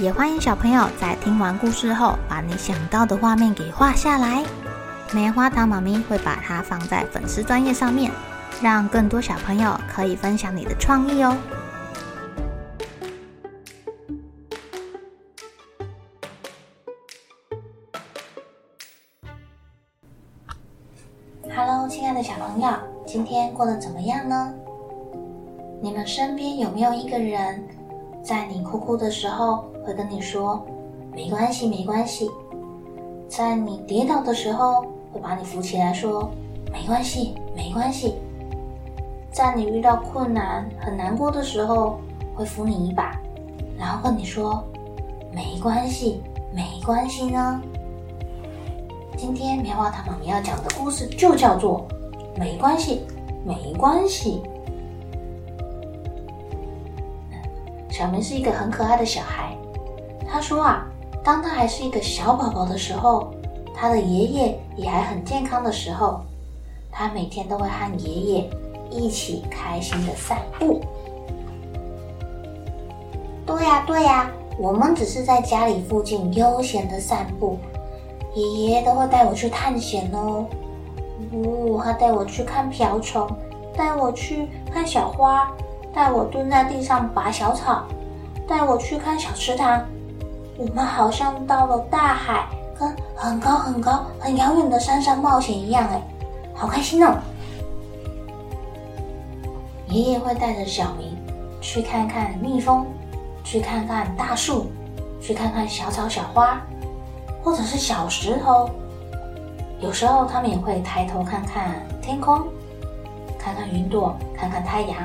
也欢迎小朋友在听完故事后，把你想到的画面给画下来。棉花糖妈咪会把它放在粉丝专页上面，让更多小朋友可以分享你的创意哦。Hello，亲爱的小朋友，今天过得怎么样呢？你们身边有没有一个人，在你哭哭的时候，会跟你说“没关系，没关系”；在你跌倒的时候，会把你扶起来，说“没关系，没关系”；在你遇到困难、很难过的时候，会扶你一把，然后跟你说“没关系，没关系”呢？今天棉花糖妈妈要讲的故事就叫做“没关系，没关系”。小明是一个很可爱的小孩。他说啊，当他还是一个小宝宝的时候，他的爷爷也还很健康的时候，他每天都会和爷爷一起开心的散步。对呀，对呀，我们只是在家里附近悠闲的散步，爷爷都会带我去探险哦。哦，他带我去看瓢虫，带我去看小花。带我蹲在地上拔小草，带我去看小池塘。我们好像到了大海，跟很高很高、很遥远的山上冒险一样，哎，好开心哦！爷爷会带着小明去看看蜜蜂，去看看大树，去看看小草小花，或者是小石头。有时候他们也会抬头看看天空，看看云朵，看看太阳。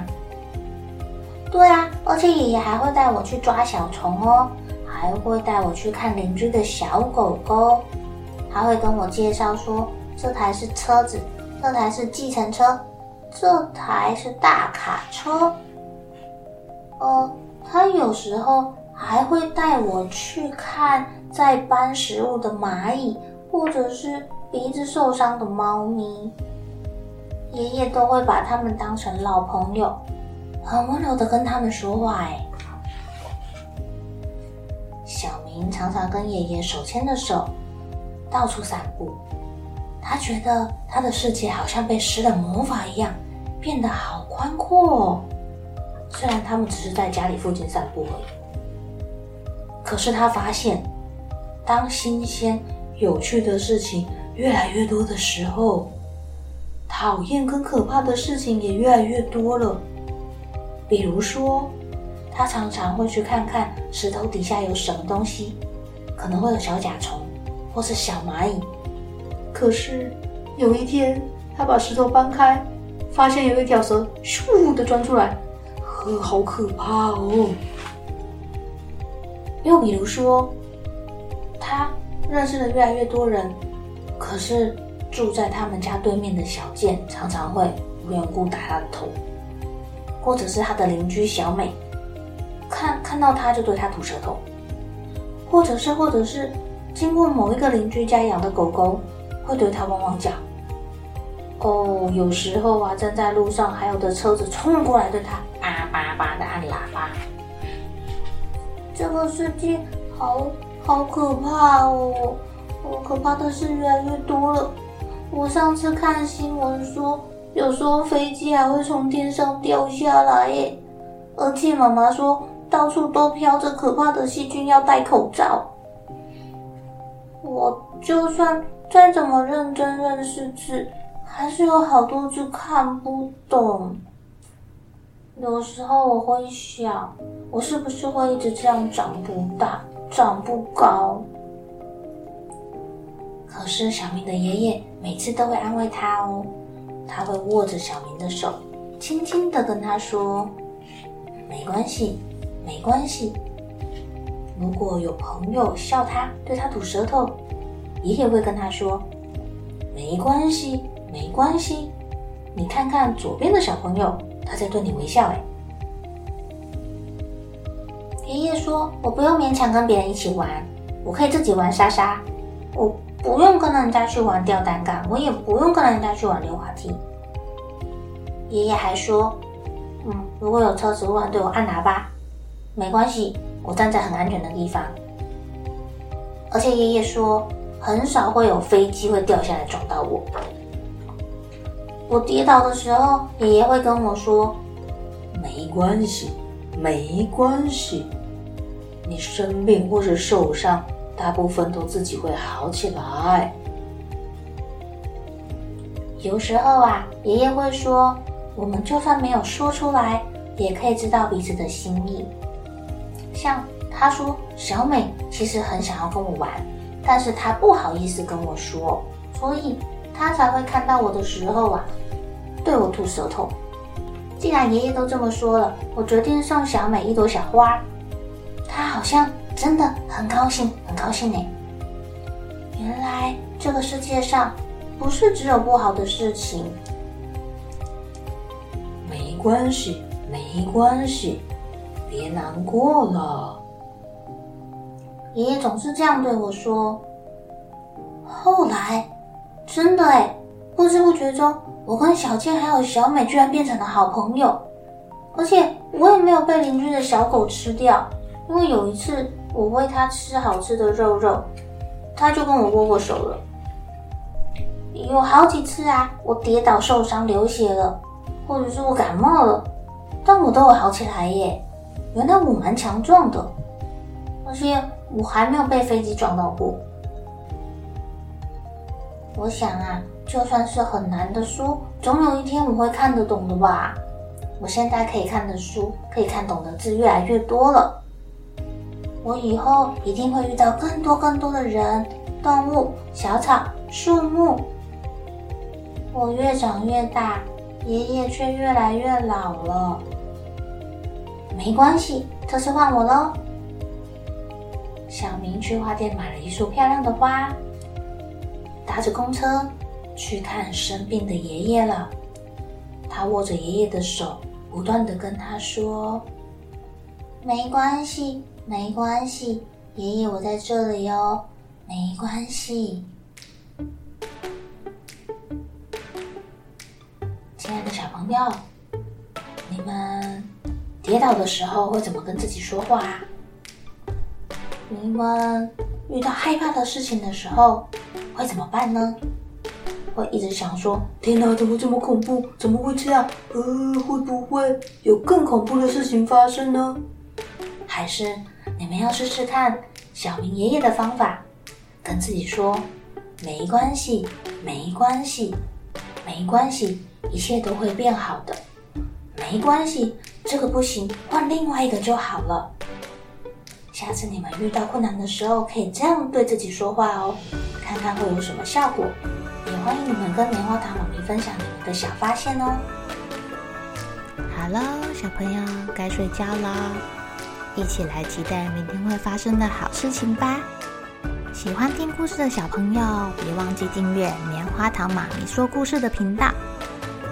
对啊，而且爷爷还会带我去抓小虫哦，还会带我去看邻居的小狗狗，他会跟我介绍说，这台是车子，这台是计程车，这台是大卡车。呃，他有时候还会带我去看在搬食物的蚂蚁，或者是鼻子受伤的猫咪，爷爷都会把他们当成老朋友。很温柔的跟他们说话，哎，常常跟爷爷手牵着手到处散步，他觉得他的世界好像被施了魔法一样，变得好宽阔哦。虽然他们只是在家里附近散步而已，可是他发现，当新鲜有趣的事情越来越多的时候，讨厌跟可怕的事情也越来越多了。比如说，他常常会去看看石头底下有什么东西，可能会有小甲虫或是小蚂蚁。可是有一天，他把石头搬开，发现有一条蛇咻的钻出来，呵，好可怕哦！又比如说，他认识的越来越多人，可是住在他们家对面的小健常常会无缘无故打他的头。或者是他的邻居小美，看看到它就对它吐舌头，或者是或者是经过某一个邻居家养的狗狗，会对它汪汪叫。哦，有时候啊，站在路上，还有的车子冲过来对它叭叭叭的按喇叭。这个世界好好可怕哦，我可怕的事越来越多了。我上次看新闻说。有时候飞机还会从天上掉下来耶，而且妈妈说到处都飘着可怕的细菌，要戴口罩。我就算再怎么认真认识字，还是有好多字看不懂。有时候我会想，我是不是会一直这样长不大、长不高？可是小明的爷爷每次都会安慰他哦。他会握着小明的手，轻轻的跟他说：“没关系，没关系。”如果有朋友笑他，对他吐舌头，爷爷会跟他说：“没关系，没关系，你看看左边的小朋友，他在对你微笑。”哎，爷爷说：“我不用勉强跟别人一起玩，我可以自己玩沙沙，我不用跟人家去玩吊单杠，我也不用跟人家去玩溜滑梯。”爷爷还说：“嗯，如果有车子忽然对我按喇叭，没关系。”我站在很安全的地方，而且爷爷说很少会有飞机会掉下来撞到我。我跌倒的时候，爷爷会跟我说：“没关系，没关系，你生病或是受伤，大部分都自己会好起来。”有时候啊，爷爷会说：“我们就算没有说出来，也可以知道彼此的心意。”像他说，小美其实很想要跟我玩，但是她不好意思跟我说，所以她才会看到我的时候啊，对我吐舌头。既然爷爷都这么说了，我决定送小美一朵小花。她好像真的很高兴，很高兴呢。原来这个世界上不是只有不好的事情。没关系，没关系。别难过了，爷爷总是这样对我说。后来，真的哎，不知不觉中，我跟小倩还有小美居然变成了好朋友，而且我也没有被邻居的小狗吃掉，因为有一次我喂它吃好吃的肉肉，它就跟我握握手了。有好几次啊，我跌倒受伤流血了，或者是我感冒了，但我都有好起来耶。原来我蛮强壮的，而且我还没有被飞机撞到过。我想啊，就算是很难的书，总有一天我会看得懂的吧。我现在可以看的书，可以看懂的字越来越多了。我以后一定会遇到更多更多的人、动物、小草、树木。我越长越大，爷爷却越来越老了。没关系，这次换我喽。小明去花店买了一束漂亮的花，搭着公车去看生病的爷爷了。他握着爷爷的手，不断的跟他说：“没关系，没关系，爷爷我在这里哟，没关系。”亲爱的小朋友，你们。跌倒的时候会怎么跟自己说话啊？你们遇到害怕的事情的时候会怎么办呢？会一直想说：“天哪，怎么这么恐怖？怎么会这样？呃，会不会有更恐怖的事情发生呢？”还是你们要试试看小明爷爷的方法，跟自己说：“没关系，没关系，没关系，一切都会变好的。”没关系，这个不行，换另外一个就好了。下次你们遇到困难的时候，可以这样对自己说话哦，看看会有什么效果。也欢迎你们跟棉花糖妈咪分享你们的小发现哦。好了，小朋友该睡觉了，一起来期待明天会发生的好事情吧。喜欢听故事的小朋友，别忘记订阅棉花糖妈咪说故事的频道。